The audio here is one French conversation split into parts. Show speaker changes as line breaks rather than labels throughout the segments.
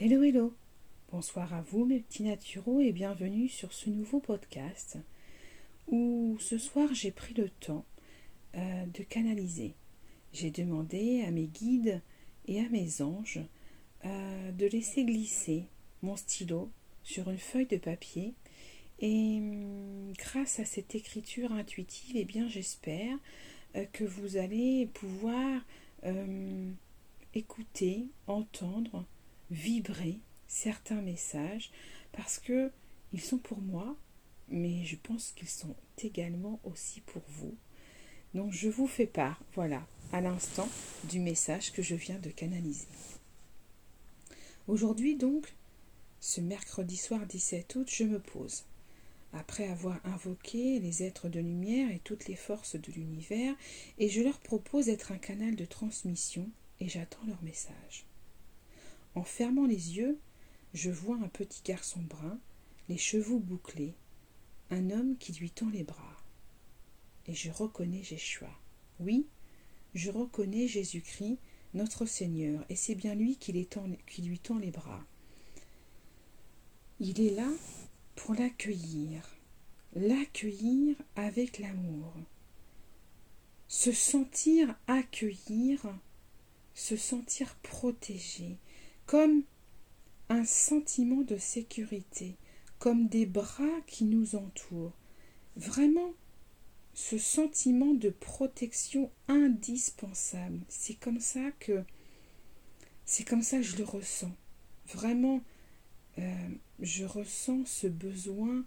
Hello, hello. Bonsoir à vous, mes petits naturaux, et bienvenue sur ce nouveau podcast où ce soir j'ai pris le temps euh, de canaliser. J'ai demandé à mes guides et à mes anges euh, de laisser glisser mon stylo sur une feuille de papier et hum, grâce à cette écriture intuitive, eh bien j'espère euh, que vous allez pouvoir écouter, entendre vibrer certains messages parce que ils sont pour moi, mais je pense qu'ils sont également aussi pour vous. Donc je vous fais part, voilà, à l'instant du message que je viens de canaliser. Aujourd'hui donc, ce mercredi soir 17 août, je me pose. Après avoir invoqué les êtres de lumière et toutes les forces de l'univers, et je leur propose d'être un canal de transmission et j'attends leur message. En fermant les yeux, je vois un petit garçon brun, les cheveux bouclés, un homme qui lui tend les bras. Et je reconnais Jéshua. Oui, je reconnais Jésus-Christ, notre Seigneur, et c'est bien lui qui, qui lui tend les bras. Il est là pour l'accueillir, l'accueillir avec l'amour, se sentir accueillir, se sentir protégé, comme un sentiment de sécurité, comme des bras qui nous entourent. Vraiment, ce sentiment de protection indispensable. C'est comme ça que c'est comme ça que je le ressens. Vraiment, euh, je ressens ce besoin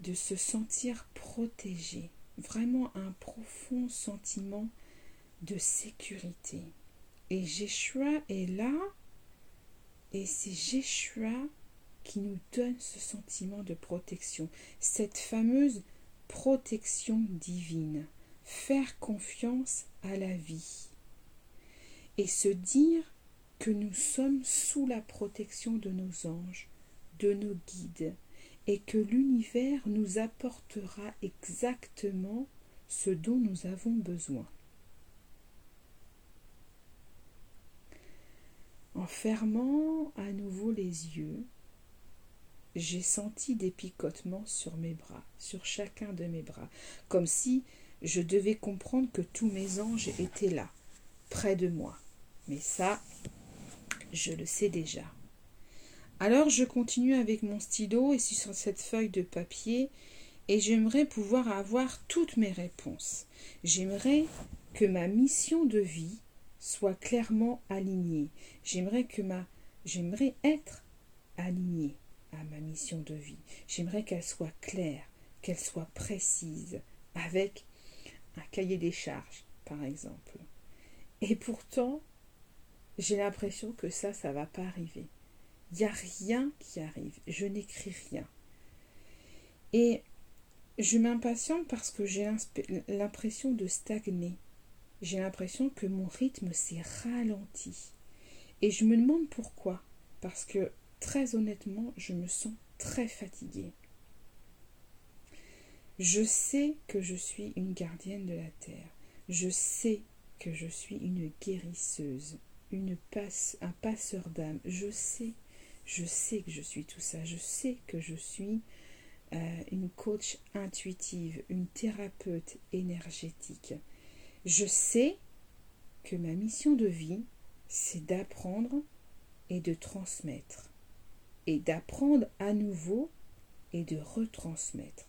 de se sentir protégé. Vraiment un profond sentiment de sécurité. Et Jéshua est là et c'est Jéshua qui nous donne ce sentiment de protection, cette fameuse protection divine, faire confiance à la vie et se dire que nous sommes sous la protection de nos anges, de nos guides, et que l'univers nous apportera exactement ce dont nous avons besoin. En fermant à nouveau les yeux, j'ai senti des picotements sur mes bras, sur chacun de mes bras, comme si je devais comprendre que tous mes anges étaient là, près de moi. Mais ça, je le sais déjà. Alors je continue avec mon stylo et sur cette feuille de papier et j'aimerais pouvoir avoir toutes mes réponses. J'aimerais que ma mission de vie soit clairement alignée. J'aimerais que ma j'aimerais être alignée à ma mission de vie. J'aimerais qu'elle soit claire, qu'elle soit précise, avec un cahier des charges, par exemple. Et pourtant, j'ai l'impression que ça, ça va pas arriver. Il n'y a rien qui arrive. Je n'écris rien. Et je m'impatiente parce que j'ai l'impression de stagner j'ai l'impression que mon rythme s'est ralenti. Et je me demande pourquoi. Parce que très honnêtement, je me sens très fatiguée. Je sais que je suis une gardienne de la terre. Je sais que je suis une guérisseuse, une passe, un passeur d'âme. Je sais, je sais que je suis tout ça. Je sais que je suis euh, une coach intuitive, une thérapeute énergétique. Je sais que ma mission de vie, c'est d'apprendre et de transmettre, et d'apprendre à nouveau et de retransmettre.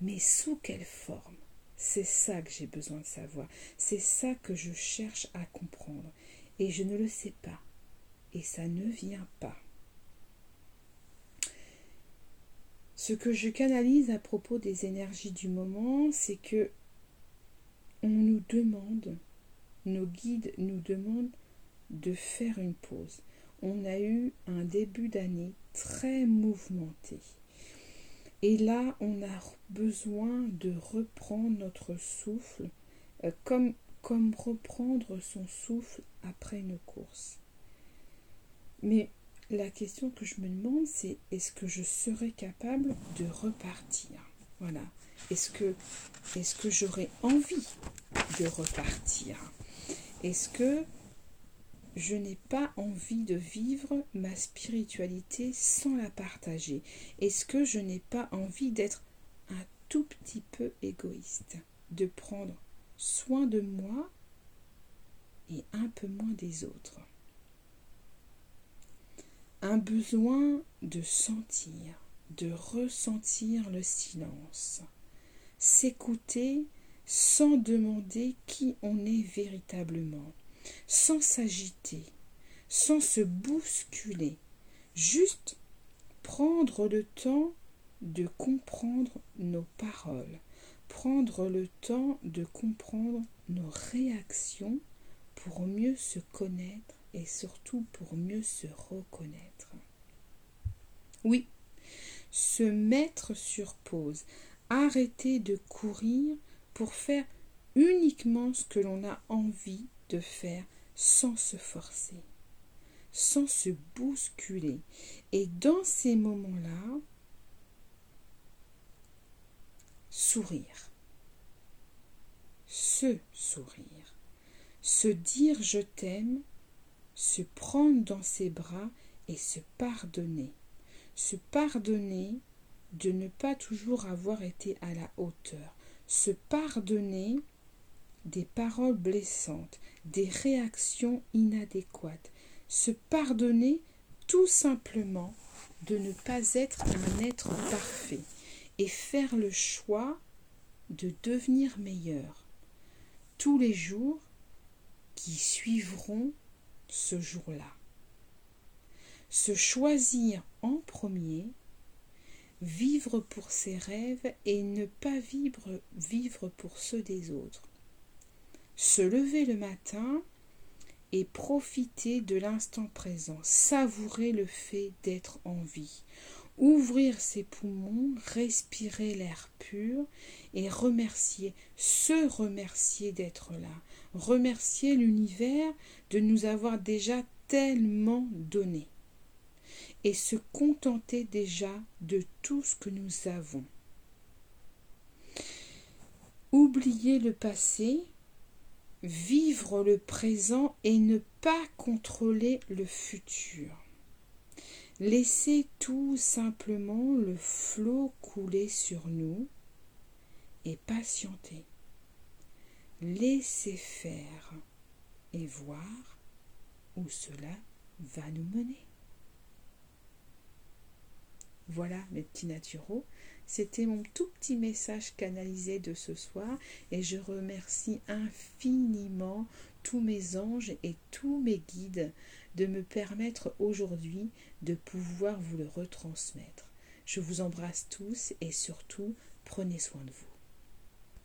Mais sous quelle forme? C'est ça que j'ai besoin de savoir, c'est ça que je cherche à comprendre, et je ne le sais pas, et ça ne vient pas. Ce que je canalise à propos des énergies du moment, c'est que on nous demande, nos guides nous demandent de faire une pause. On a eu un début d'année très mouvementé. Et là, on a besoin de reprendre notre souffle, euh, comme, comme reprendre son souffle après une course. Mais la question que je me demande, c'est est-ce que je serai capable de repartir? Est-ce que, est que j'aurais envie de repartir? Est-ce que je n'ai pas envie de vivre ma spiritualité sans la partager? Est-ce que je n'ai pas envie d'être un tout petit peu égoïste, de prendre soin de moi et un peu moins des autres? Un besoin de sentir, de ressentir le silence, s'écouter sans demander qui on est véritablement, sans s'agiter, sans se bousculer, juste prendre le temps de comprendre nos paroles, prendre le temps de comprendre nos réactions pour mieux se connaître et surtout pour mieux se reconnaître. Oui, se mettre sur pause, arrêter de courir pour faire uniquement ce que l'on a envie de faire sans se forcer, sans se bousculer. Et dans ces moments-là, sourire, se sourire, se dire je t'aime, se prendre dans ses bras et se pardonner. Se pardonner de ne pas toujours avoir été à la hauteur, se pardonner des paroles blessantes, des réactions inadéquates, se pardonner tout simplement de ne pas être un être parfait et faire le choix de devenir meilleur tous les jours qui suivront ce jour-là. Se choisir en premier vivre pour ses rêves et ne pas vivre, vivre pour ceux des autres. Se lever le matin et profiter de l'instant présent, savourer le fait d'être en vie, ouvrir ses poumons, respirer l'air pur et remercier, se remercier d'être là, remercier l'univers de nous avoir déjà tellement donné et se contenter déjà de tout ce que nous avons. Oublier le passé, vivre le présent et ne pas contrôler le futur. Laisser tout simplement le flot couler sur nous et patienter. Laisser faire et voir où cela va nous mener. Voilà mes petits naturaux. C'était mon tout petit message canalisé de ce soir et je remercie infiniment tous mes anges et tous mes guides de me permettre aujourd'hui de pouvoir vous le retransmettre. Je vous embrasse tous et surtout prenez soin de vous.